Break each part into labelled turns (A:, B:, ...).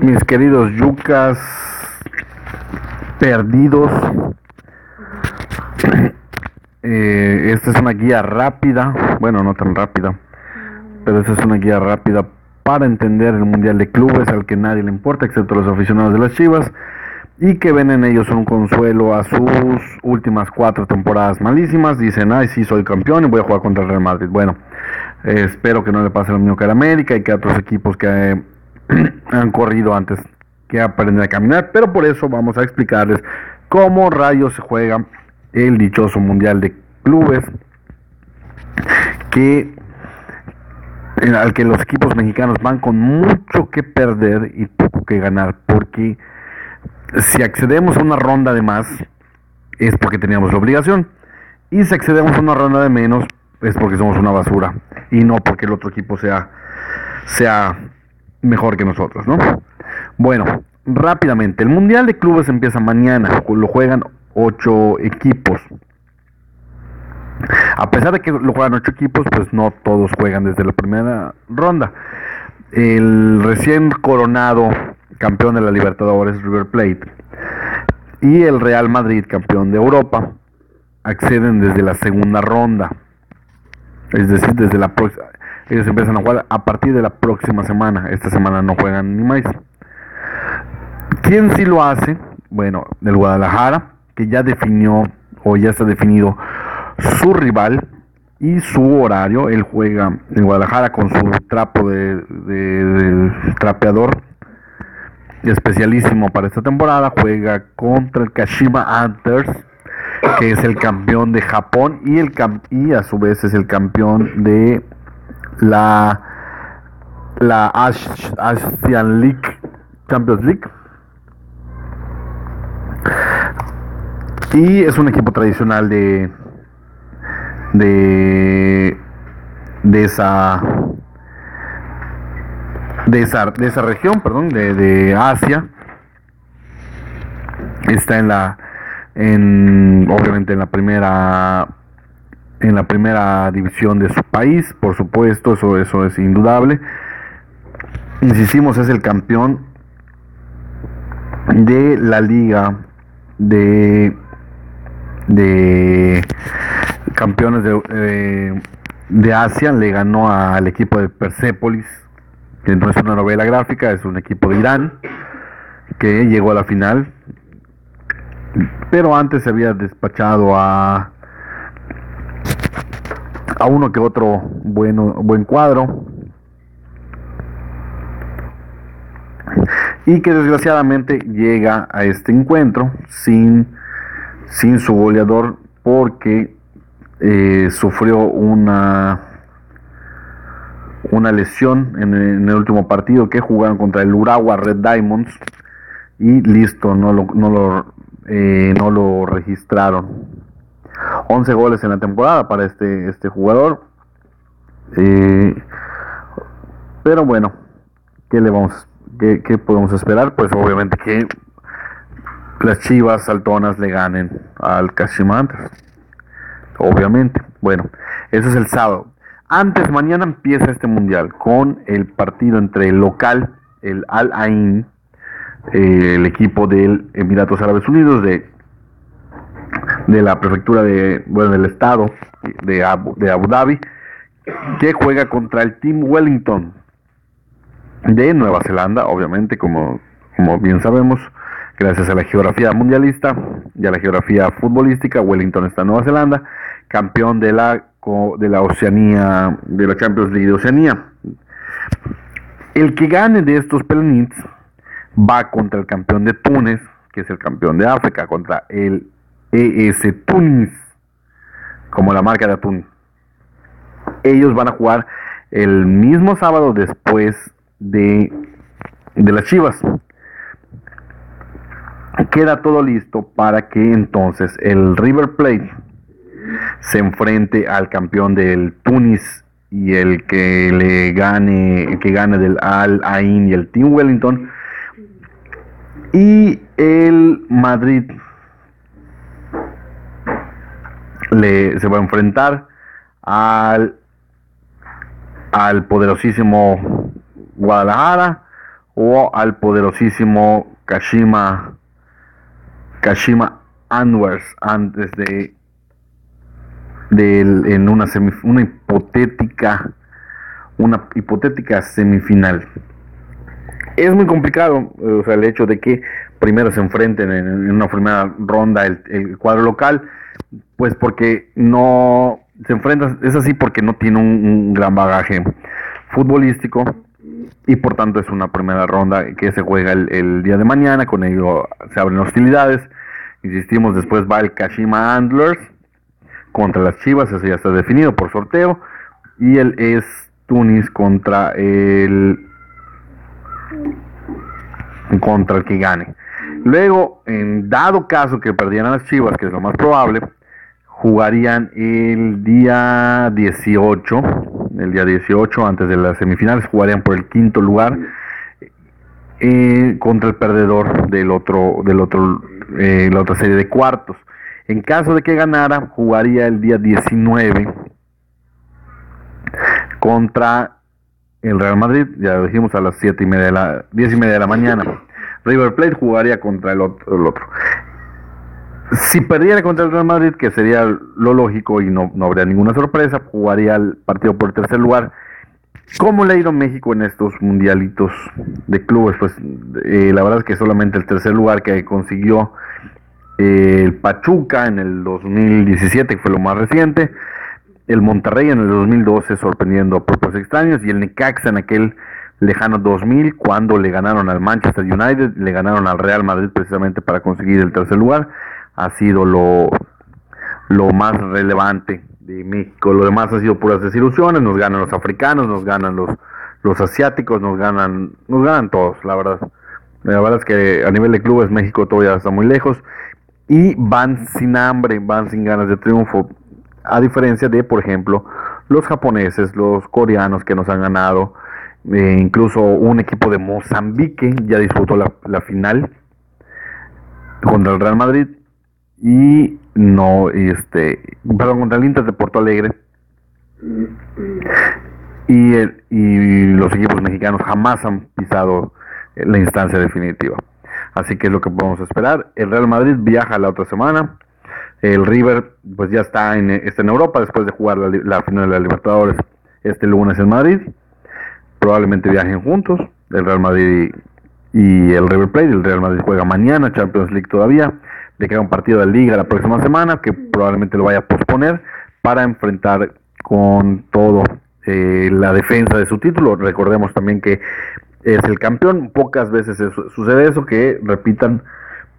A: Mis queridos yucas perdidos, eh, esta es una guía rápida, bueno, no tan rápida, pero esta es una guía rápida para entender el Mundial de Clubes al que nadie le importa, excepto los aficionados de las Chivas, y que ven en ellos un consuelo a sus últimas cuatro temporadas malísimas. Dicen, ay, sí, soy campeón y voy a jugar contra el Real Madrid. Bueno, eh, espero que no le pase lo mismo que a América y que a otros equipos que han corrido antes que aprender a caminar, pero por eso vamos a explicarles cómo rayos se juega el dichoso Mundial de Clubes que al que los equipos mexicanos van con mucho que perder y poco que ganar, porque si accedemos a una ronda de más es porque teníamos la obligación, y si accedemos a una ronda de menos es porque somos una basura y no porque el otro equipo sea sea mejor que nosotros, ¿no? Bueno, rápidamente, el Mundial de Clubes empieza mañana, lo juegan ocho equipos. A pesar de que lo juegan ocho equipos, pues no todos juegan desde la primera ronda. El recién coronado campeón de la Libertadores River Plate y el Real Madrid campeón de Europa acceden desde la segunda ronda. Es decir, desde la próxima ellos empiezan a jugar a partir de la próxima semana. Esta semana no juegan ni más. ¿Quién sí lo hace? Bueno, el Guadalajara, que ya definió o ya está definido su rival y su horario. Él juega en Guadalajara con su trapo de, trapeador especialísimo para esta temporada. Juega contra el Kashima Antlers, que es el campeón de Japón y, el, y a su vez es el campeón de la, la Asian League, Champions League. Y es un equipo tradicional de, de, de esa de esa, de esa región, perdón, de, de Asia. Está en la, en, obviamente en la primera en la primera división de su país, por supuesto, eso, eso es indudable. Insistimos, es el campeón de la liga de, de campeones de, de Asia, le ganó al equipo de Persepolis, que no es una novela gráfica, es un equipo de Irán, que llegó a la final, pero antes se había despachado a a uno que otro bueno, buen cuadro. Y que desgraciadamente llega a este encuentro sin, sin su goleador porque eh, sufrió una, una lesión en el, último partido que jugaron contra el Urawa Red Diamonds y listo, no lo, no lo, eh, no lo registraron. 11 goles en la temporada para este, este jugador. Eh, pero bueno, ¿qué le vamos, qué, podemos esperar? Pues obviamente que las Chivas Saltonas le ganen al Cashimantas. Obviamente. Bueno, eso es el sábado. Antes, mañana empieza este mundial con el partido entre el local, el Al Ain, eh, el equipo del Emiratos Árabes Unidos de de la prefectura de, bueno, del estado de Abu, de Abu Dhabi, que juega contra el Team Wellington de Nueva Zelanda, obviamente, como, como bien sabemos, gracias a la geografía mundialista y a la geografía futbolística, Wellington está en Nueva Zelanda, campeón de la, de la Oceanía, de la Champions de Oceanía. El que gane de estos pelenits va contra el campeón de Túnez, que es el campeón de África, contra el ES Tunis, como la marca de atún. Ellos van a jugar el mismo sábado después de, de las Chivas. queda todo listo para que entonces el River Plate se enfrente al campeón del Tunis y el que le gane, el que gane del Al Ain y el Team Wellington y el Madrid le, se va a enfrentar al, al poderosísimo Guadalajara o al poderosísimo Kashima Kashima Anwers antes de, de en una, una hipotética una hipotética semifinal es muy complicado o sea, el hecho de que primero se enfrenten en, una primera ronda el, cuadro local, pues porque no se enfrenta, es así porque no tiene un, gran bagaje futbolístico y por tanto es una primera ronda que se juega el, día de mañana, con ello se abren hostilidades, insistimos, después va el Kashima Antlers contra las Chivas, eso ya está definido por sorteo, y el es Tunis contra el contra el que gane. Luego, en dado caso que perdieran las Chivas, que es lo más probable, jugarían el día 18, el día 18 antes de las semifinales, jugarían por el quinto lugar eh, contra el perdedor del otro, del otro, eh, la otra serie de cuartos. En caso de que ganara, jugaría el día 19 contra el Real Madrid, ya lo dijimos a las siete y media de la, 10 y media de la mañana. River Plate jugaría contra el otro, el otro. Si perdiera contra el Real Madrid, que sería lo lógico y no, no habría ninguna sorpresa, jugaría el partido por el tercer lugar. ¿Cómo le ha ido México en estos mundialitos de clubes? Pues eh, la verdad es que solamente el tercer lugar que consiguió eh, el Pachuca en el 2017, que fue lo más reciente, el Monterrey en el 2012 sorprendiendo a propios extraños y el Necaxa en aquel lejano 2000 cuando le ganaron al Manchester United, le ganaron al Real Madrid precisamente para conseguir el tercer lugar, ha sido lo, lo más relevante de México. Lo demás ha sido puras desilusiones, nos ganan los africanos, nos ganan los, los asiáticos, nos ganan, nos ganan todos, la verdad. La verdad es que a nivel de clubes México todavía está muy lejos y van sin hambre, van sin ganas de triunfo. A diferencia de, por ejemplo, los japoneses, los coreanos que nos han ganado, eh, incluso un equipo de Mozambique ya disputó la, final contra el Real Madrid y no, este, perdón, contra el Inter de Porto Alegre. Y, y los equipos mexicanos jamás han pisado la instancia definitiva. Así que es lo que podemos esperar. El Real Madrid viaja la otra semana el River pues ya está en, está en Europa después de jugar la, final de la Libertadores este lunes en Madrid. Probablemente viajen juntos, el Real Madrid y el River Plate. El Real Madrid juega mañana, Champions League todavía. Le queda un partido de Liga la próxima semana que probablemente lo vaya a posponer para enfrentar con todo eh, la defensa de su título. Recordemos también que es el campeón. Pocas veces sucede eso, que repitan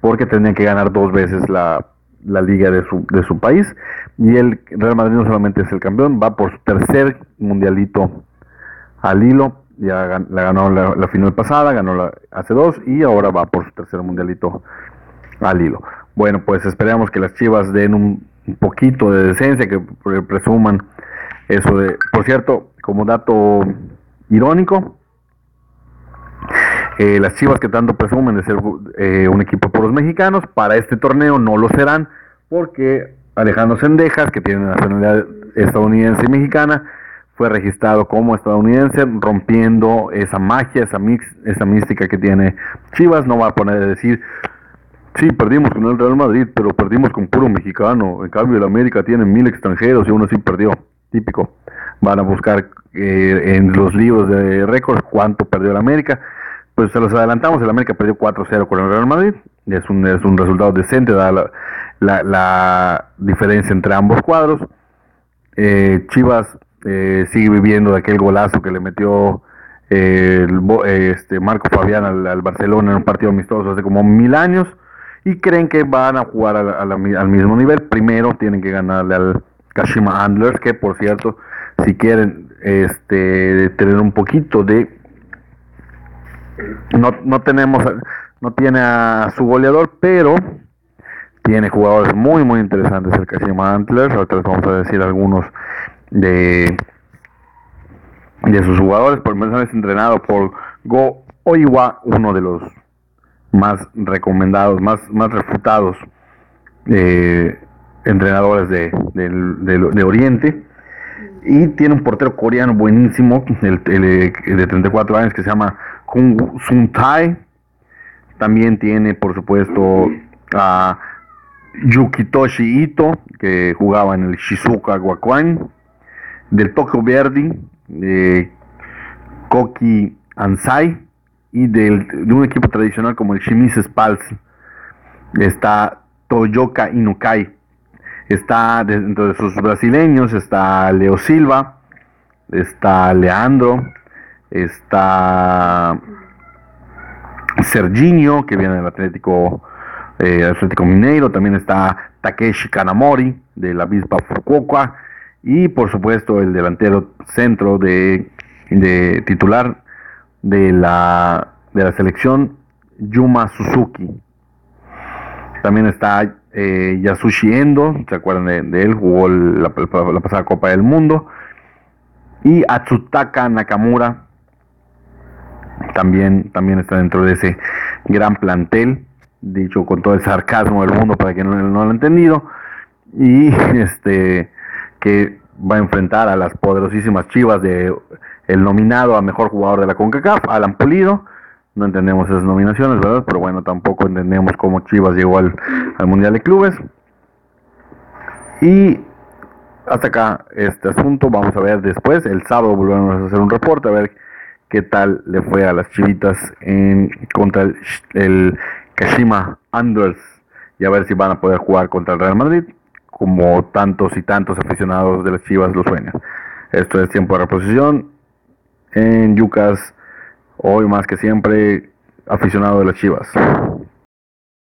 A: porque tendrían que ganar dos veces la la liga de su, de su país. Y el Real Madrid no solamente es el campeón, va por su tercer mundialito al hilo. Ya la ganó la, final pasada, ganó la hace dos y ahora va por su tercer mundialito al hilo. Bueno, pues esperamos que las Chivas den un, poquito de decencia, que presuman eso de... Por cierto, como dato irónico, eh, las Chivas que tanto presumen de ser eh, un equipo por los mexicanos, para este torneo no lo serán, porque Alejandro Sendejas, que tiene nacionalidad estadounidense y mexicana, fue registrado como estadounidense, rompiendo esa magia, esa, mix, esa mística que tiene Chivas. No va a poner a decir, sí, perdimos con el Real Madrid, pero perdimos con puro mexicano. En cambio, el América tiene mil extranjeros y uno sí perdió. Típico. Van a buscar eh, en los libros de récords cuánto perdió el América pues se los adelantamos, el América perdió 4-0 con el Real Madrid, es un, es un resultado decente dada la, la, diferencia entre ambos cuadros. Eh, Chivas eh, sigue viviendo de aquel golazo que le metió eh, este Marco Fabián al, Barcelona en un partido amistoso hace como mil años y creen que van a jugar al mismo nivel. Primero tienen que ganarle al Kashima Antlers, que por cierto, si quieren este, tener un poquito de no, no tenemos no tiene a su goleador, pero tiene jugadores muy muy interesantes el Kashima Antlers. Ahorita les vamos a decir algunos de, de sus jugadores. Por es entrenado por Go Oiwa, uno de los más recomendados, más, más refutados eh, entrenadores de, de, Oriente. Y tiene un portero coreano buenísimo, el, de 34 años, que se llama Kung Sun Tai. También tiene, por supuesto, a Yukitoshi Ito, que jugaba en el Shizuka Gakuen. Del Tokyo Verdi, Koki Ansai y del, de un equipo tradicional como el Shimizu Spals. Está Toyoka Inukai. Está dentro de sus brasileños, está Leo Silva, está Leandro, está Serginho, que viene del Atlético, eh, Atlético Mineiro, también está Takeshi Kanamori, de la Bispa Fukuoka, y por supuesto el delantero centro de, de titular de la, de la selección Yuma Suzuki. También está eh, Yasushi Endo, ¿se acuerdan de, él? Jugó la, pasada Copa del Mundo. Y Atsutaka Nakamura también, también está dentro de ese gran plantel, dicho con todo el sarcasmo del mundo para quien no, no lo ha entendido. Y este que va a enfrentar a las poderosísimas Chivas de el nominado a mejor jugador de la CONCACAF, Alan Pulido. No entendemos esas nominaciones, ¿verdad? Pero bueno, tampoco entendemos cómo Chivas llegó al, Mundial de Clubes. Y hasta acá este asunto. Vamos a ver después. El sábado volvemos a hacer un reporte a ver qué tal le fue a las chivitas en, contra el, el Kashima Anders y a ver si van a poder jugar contra el Real Madrid como tantos y tantos aficionados de las chivas lo sueñan. Esto es tiempo de reposición en Yucas, hoy más que siempre aficionado de las Chivas.